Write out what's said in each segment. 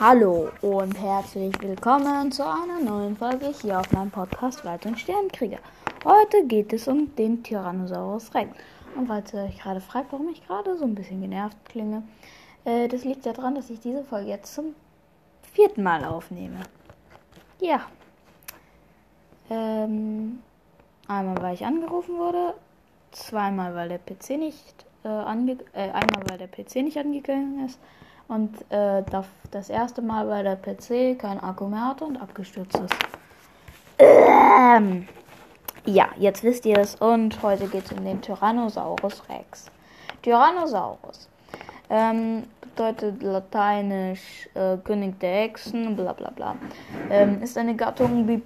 Hallo und herzlich willkommen zu einer neuen Folge hier auf meinem Podcast Wald und Sternkrieger. Heute geht es um den Tyrannosaurus Rex. Und falls ihr euch gerade fragt, warum ich gerade so ein bisschen genervt klinge, äh, das liegt daran, dass ich diese Folge jetzt zum vierten Mal aufnehme. Ja. Ähm, einmal, weil ich angerufen wurde, zweimal, weil der PC nicht äh, ange äh, einmal, weil der PC nicht angegangen ist und äh, das erste Mal, weil der PC kein Akku mehr hatte und abgestürzt ist. Ähm, ja, jetzt wisst ihr es. Und heute geht es um den Tyrannosaurus Rex. Tyrannosaurus ähm, bedeutet lateinisch äh, König der Echsen, bla bla bla. Ähm, ist eine Gattung Bi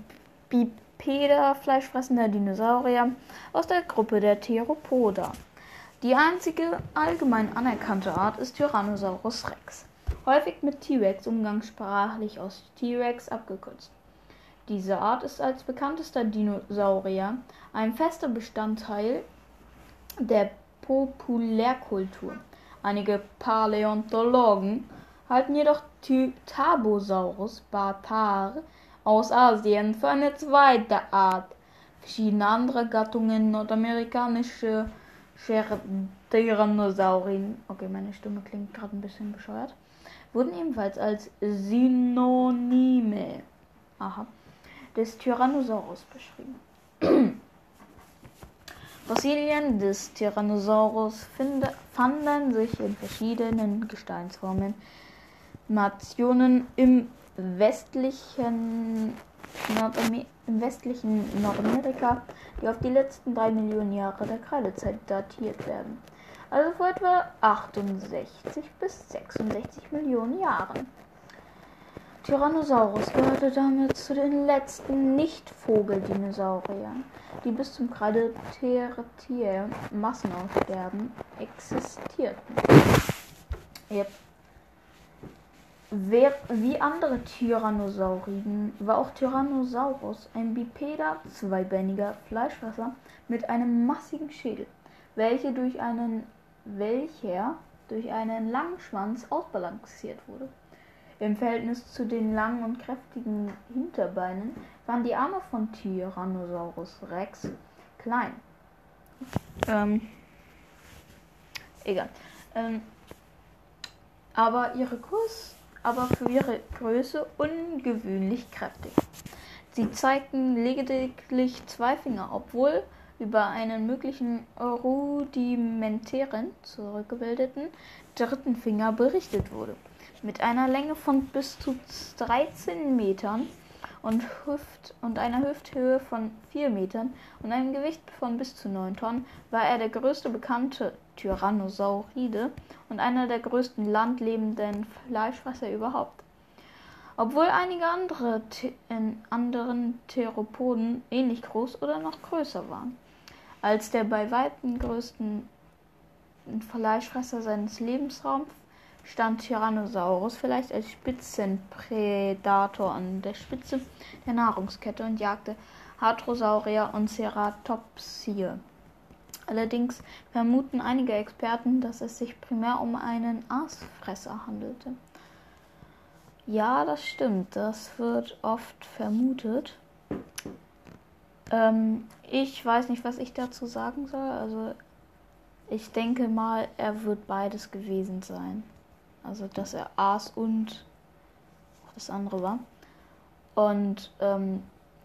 Bipeda, fleischfressender Dinosaurier aus der Gruppe der Theropoda. Die einzige allgemein anerkannte Art ist Tyrannosaurus rex, häufig mit T-Rex umgangssprachlich aus T-Rex abgekürzt. Diese Art ist als bekanntester Dinosaurier ein fester Bestandteil der Populärkultur. Einige Paläontologen halten jedoch Tabosaurus Batar aus Asien für eine zweite Art. Verschiedene andere Gattungen nordamerikanische Tyrannosaurien, okay, meine Stimme klingt gerade ein bisschen bescheuert, wurden ebenfalls als Synonyme aha, des Tyrannosaurus beschrieben. Fossilien des Tyrannosaurus finde, fanden sich in verschiedenen Gesteinsformen, Nationen im westlichen Nordamer im westlichen Nordamerika, die auf die letzten drei Millionen Jahre der Kreidezeit datiert werden. Also vor etwa 68 bis 66 Millionen Jahren. Tyrannosaurus gehörte damit zu den letzten Nicht-Vogeldinosauriern, die bis zum Kreidetier Massenaussterben existierten. Yep. Wie andere Tyrannosauriden war auch Tyrannosaurus ein bipeder, zweibändiger Fleischfresser mit einem massigen Schädel, welche durch einen, welcher durch einen langen Schwanz ausbalanciert wurde. Im Verhältnis zu den langen und kräftigen Hinterbeinen waren die Arme von Tyrannosaurus rex klein. Ähm, egal. Ähm, aber ihre Kurs aber für ihre Größe ungewöhnlich kräftig. Sie zeigten lediglich zwei Finger, obwohl über einen möglichen rudimentären, zurückgebildeten dritten Finger berichtet wurde. Mit einer Länge von bis zu 13 Metern und, Hüft und einer Hüfthöhe von 4 Metern und einem Gewicht von bis zu 9 Tonnen war er der größte bekannte Tyrannosauride und einer der größten landlebenden Fleischfresser überhaupt. Obwohl einige andere in anderen Theropoden ähnlich groß oder noch größer waren. Als der bei weitem größten Fleischfresser seines Lebensraums stand Tyrannosaurus vielleicht als Spitzenprädator an der Spitze der Nahrungskette und jagte Hadrosaurier und Ceratopsie. Allerdings vermuten einige Experten, dass es sich primär um einen Aasfresser handelte. Ja, das stimmt, das wird oft vermutet. Ähm, ich weiß nicht, was ich dazu sagen soll. Also ich denke mal, er wird beides gewesen sein. Also dass er aß und das andere war. Und ähm,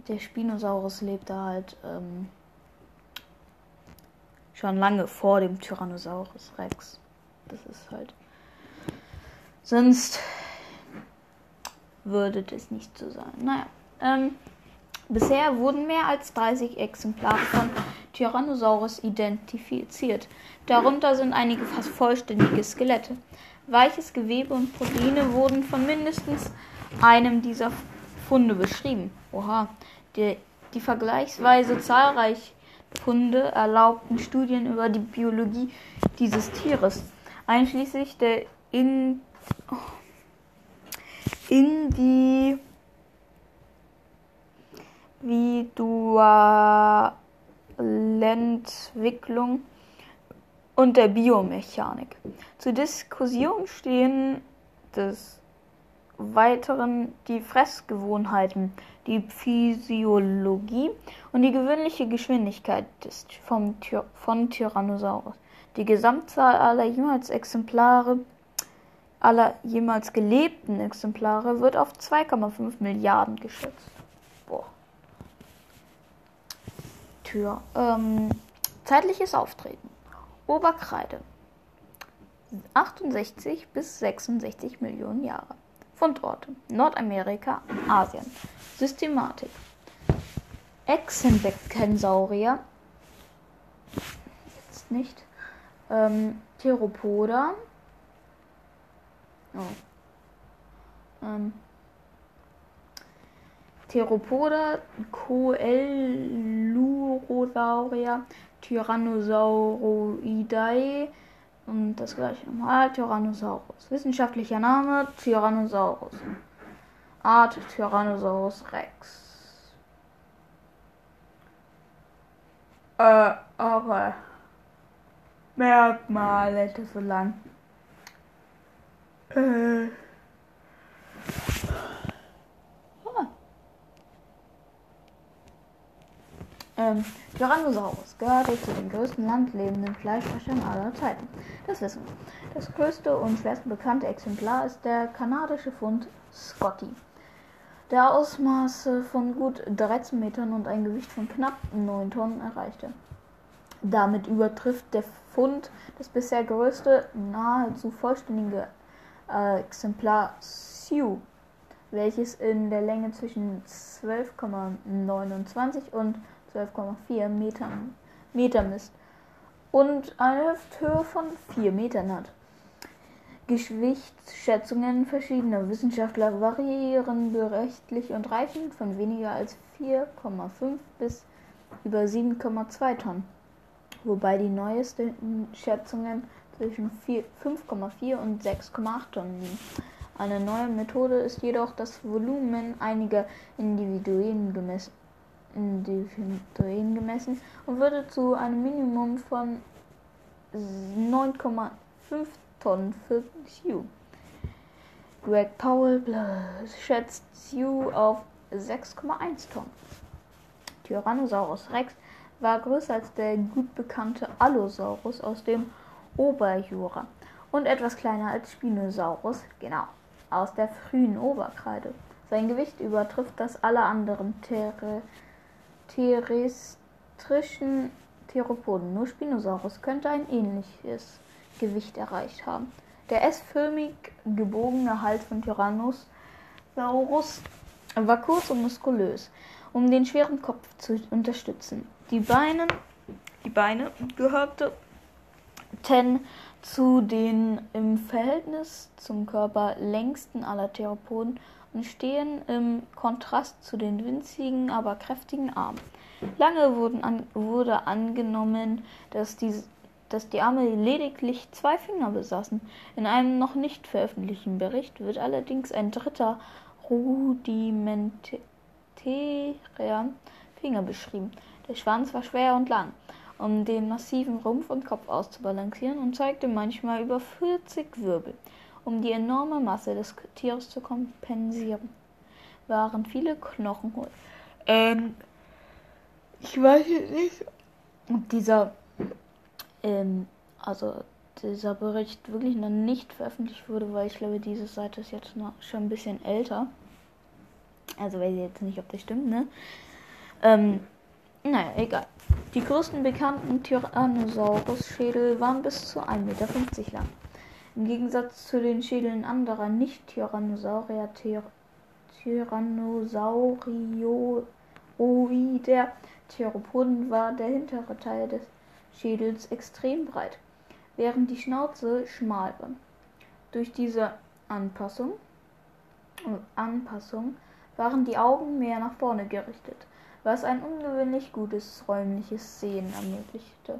der Spinosaurus lebte halt ähm, schon lange vor dem Tyrannosaurus Rex. Das ist halt. Sonst würde das nicht so sein. Naja. Ähm, bisher wurden mehr als 30 Exemplare von Tyrannosaurus identifiziert. Darunter sind einige fast vollständige Skelette. Weiches Gewebe und Proteine wurden von mindestens einem dieser Funde beschrieben. Oha, die, die vergleichsweise zahlreich Funde erlaubten Studien über die Biologie dieses Tieres, einschließlich der in, in die Individualentwicklung und der Biomechanik. Zur Diskussion stehen das Weiteren die Fressgewohnheiten, die Physiologie und die gewöhnliche Geschwindigkeit des, vom, von Tyrannosaurus. Die Gesamtzahl aller jemals Exemplare aller jemals gelebten Exemplare wird auf 2,5 Milliarden geschätzt. Boah. Tür. Ähm, zeitliches Auftreten. Oberkreide. 68 bis 66 Millionen Jahre. Fundorte. Nordamerika, Asien. Systematik. Echsenbeckensaurier. Jetzt nicht. Ähm, Theropoda. Oh. Ähm. Theropoda, Coelurosaurier, Tyrannosauroidae und das gleiche nochmal, Tyrannosaurus. Wissenschaftlicher Name, Tyrannosaurus. Art Tyrannosaurus rex. Äh, aber Merkmale, das so lang. Äh. Ähm, Tyrannosaurus gehört zu den größten landlebenden Fleischfressern aller Zeiten. Das wissen wir. Das größte und schwerste bekannte Exemplar ist der kanadische Fund Scotty, der Ausmaße von gut 13 Metern und ein Gewicht von knapp 9 Tonnen erreichte. Damit übertrifft der Fund das bisher größte, nahezu vollständige äh, Exemplar Sioux, welches in der Länge zwischen 12,29 und 12,4 Metern Meter misst und eine Hüfthöhe von 4 Metern hat. Gewichtsschätzungen verschiedener Wissenschaftler variieren beträchtlich und reichen von weniger als 4,5 bis über 7,2 Tonnen, wobei die neuesten Schätzungen zwischen 5,4 und 6,8 Tonnen liegen. Eine neue Methode ist jedoch das Volumen einiger Individuen gemessen, Individuen gemessen und würde zu einem Minimum von 9,5 Tonnen für Sioux. Greg Powell schätzt Sioux auf 6,1 Tonnen. Tyrannosaurus Rex war größer als der gut bekannte Allosaurus aus dem Oberjura und etwas kleiner als Spinosaurus, genau, aus der frühen Oberkreide. Sein Gewicht übertrifft das aller anderen terrestrischen Theropoden. Nur Spinosaurus könnte ein ähnliches Gewicht erreicht haben. Der S-förmig gebogene Hals von Tyrannosaurus war kurz und muskulös, um den schweren Kopf zu unterstützen. Die Beine, die Beine gehörte ten zu den im Verhältnis zum Körper längsten aller Theropoden und stehen im Kontrast zu den winzigen, aber kräftigen Armen. Lange an, wurde angenommen, dass die, dass die Arme lediglich zwei Finger besaßen. In einem noch nicht veröffentlichten Bericht wird allerdings ein dritter rudimentärer Finger beschrieben. Der Schwanz war schwer und lang um den massiven Rumpf und Kopf auszubalancieren und zeigte manchmal über 40 Wirbel. Um die enorme Masse des Tieres zu kompensieren, waren viele Knochen. Ähm, ich weiß nicht, ob dieser, ähm, also dieser Bericht wirklich noch nicht veröffentlicht wurde, weil ich glaube, diese Seite ist jetzt noch schon ein bisschen älter. Also weiß ich jetzt nicht, ob das stimmt, ne? Ähm, naja, egal. Die größten bekannten Tyrannosaurus-Schädel waren bis zu 1,50 Meter lang. Im Gegensatz zu den Schädeln anderer Nicht-Tyrannosaurier, Tyrannosaurioider Theropoden war der hintere Teil des Schädels extrem breit, während die Schnauze schmal war. Durch diese Anpassung, Anpassung waren die Augen mehr nach vorne gerichtet was ein ungewöhnlich gutes räumliches Sehen ermöglichte.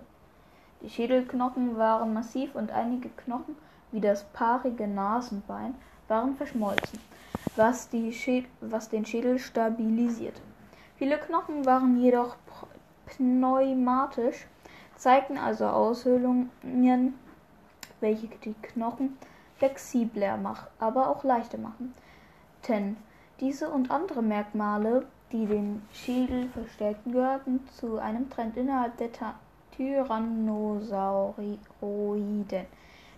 Die Schädelknochen waren massiv und einige Knochen, wie das paarige Nasenbein, waren verschmolzen, was, was den Schädel stabilisierte. Viele Knochen waren jedoch pneumatisch, zeigten also Aushöhlungen, welche die Knochen flexibler machen, aber auch leichter machen. Diese und andere Merkmale, die den Schädel verstärkten, gehörten zu einem Trend innerhalb der Tyrannosauroiden,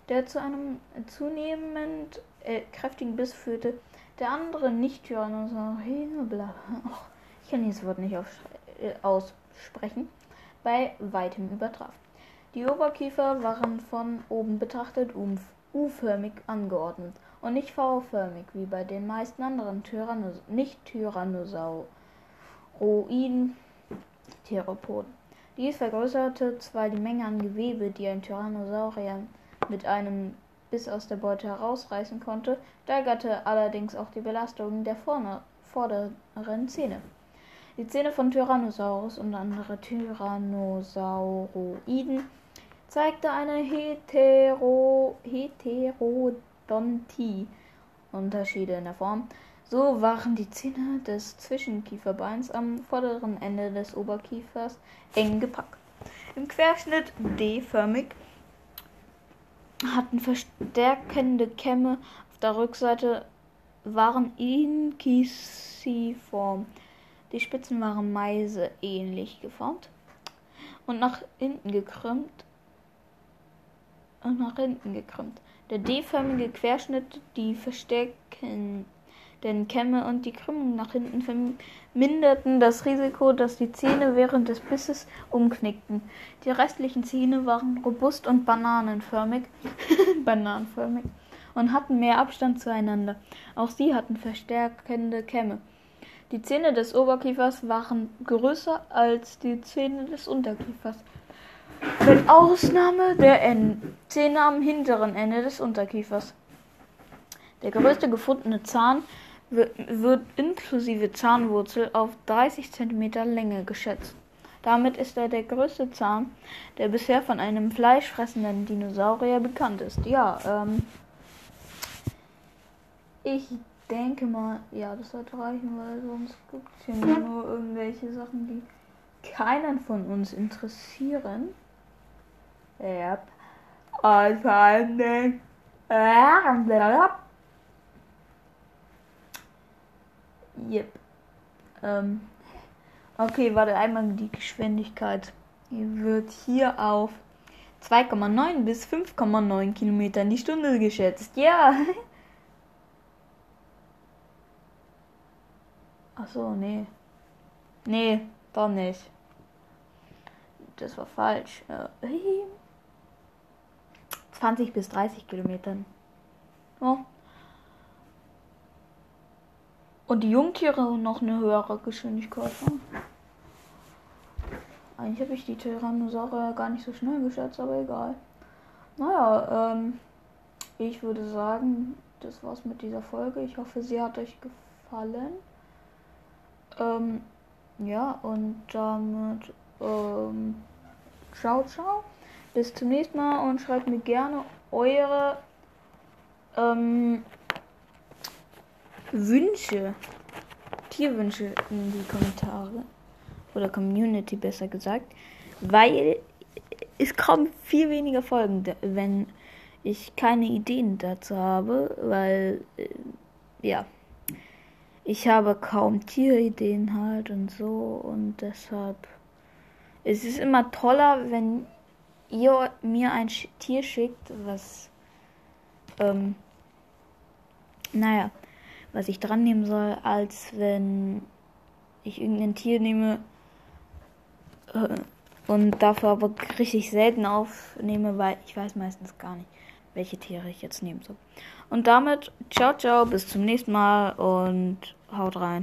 der zu einem zunehmend äh, kräftigen Biss führte, der andere Nicht-Tyrannosauriden, ich kann dieses Wort nicht äh, aussprechen, bei weitem übertraf. Die Oberkiefer waren von oben betrachtet U-förmig angeordnet und nicht V-förmig wie bei den meisten anderen Tyrannos Nicht-Tyrannosauroiden Theropoden. Dies vergrößerte zwar die Menge an Gewebe, die ein Tyrannosaurier mit einem Biss aus der Beute herausreißen konnte, steigerte allerdings auch die Belastung der vorne, vorderen Zähne. Die Zähne von Tyrannosaurus und andere Tyrannosauroiden zeigte eine Hetero Heterodontie Unterschiede in der Form. So waren die Zähne des Zwischenkieferbeins am vorderen Ende des Oberkiefers eng gepackt. Im Querschnitt D-förmig hatten verstärkende Kämme auf der Rückseite waren inkisiform. Die Spitzen waren Meise ähnlich geformt und nach hinten gekrümmt und nach hinten gekrümmt. Der D-förmige Querschnitt, die verstärkenden Kämme und die Krümmung nach hinten verminderten das Risiko, dass die Zähne während des Bisses umknickten. Die restlichen Zähne waren robust und bananenförmig, bananenförmig und hatten mehr Abstand zueinander. Auch sie hatten verstärkende Kämme. Die Zähne des Oberkiefers waren größer als die Zähne des Unterkiefers. Mit Ausnahme der N Zähne am hinteren Ende des Unterkiefers. Der größte gefundene Zahn wird, inklusive Zahnwurzel auf 30 cm Länge geschätzt. Damit ist er der größte Zahn, der bisher von einem fleischfressenden Dinosaurier bekannt ist. Ja, ähm, ich denke mal, ja, das sollte reichen, weil sonst gibt es hier nur irgendwelche Sachen, die keinen von uns interessieren. Ja. Und vor allem den Yep. Ähm. Okay, warte einmal die Geschwindigkeit. Die wird hier auf 2,9 bis 5,9 Kilometer die Stunde geschätzt. Ja. Ach so, nee. Nee, doch nicht. Das war falsch. 20 bis 30 Kilometern. Oh. Und die Jungtiere noch eine höhere Geschwindigkeit. Ne? Eigentlich habe ich die Tyrannosaurier gar nicht so schnell geschätzt, aber egal. Naja, ähm, ich würde sagen, das war's mit dieser Folge. Ich hoffe, sie hat euch gefallen. Ähm, ja, und damit, ähm, ciao, ciao. Bis zum nächsten Mal und schreibt mir gerne eure ähm, Wünsche, Tierwünsche in die Kommentare. Oder Community besser gesagt. Weil es kommen viel weniger Folgen, wenn ich keine Ideen dazu habe. Weil, äh, ja ich habe kaum Tierideen halt und so und deshalb es ist immer toller, wenn ihr mir ein Tier schickt, was ähm, naja, was ich dran nehmen soll, als wenn ich irgendein Tier nehme äh, und dafür aber richtig selten aufnehme, weil ich weiß meistens gar nicht, welche Tiere ich jetzt nehmen soll. Und damit ciao, ciao, bis zum nächsten Mal und haut rein.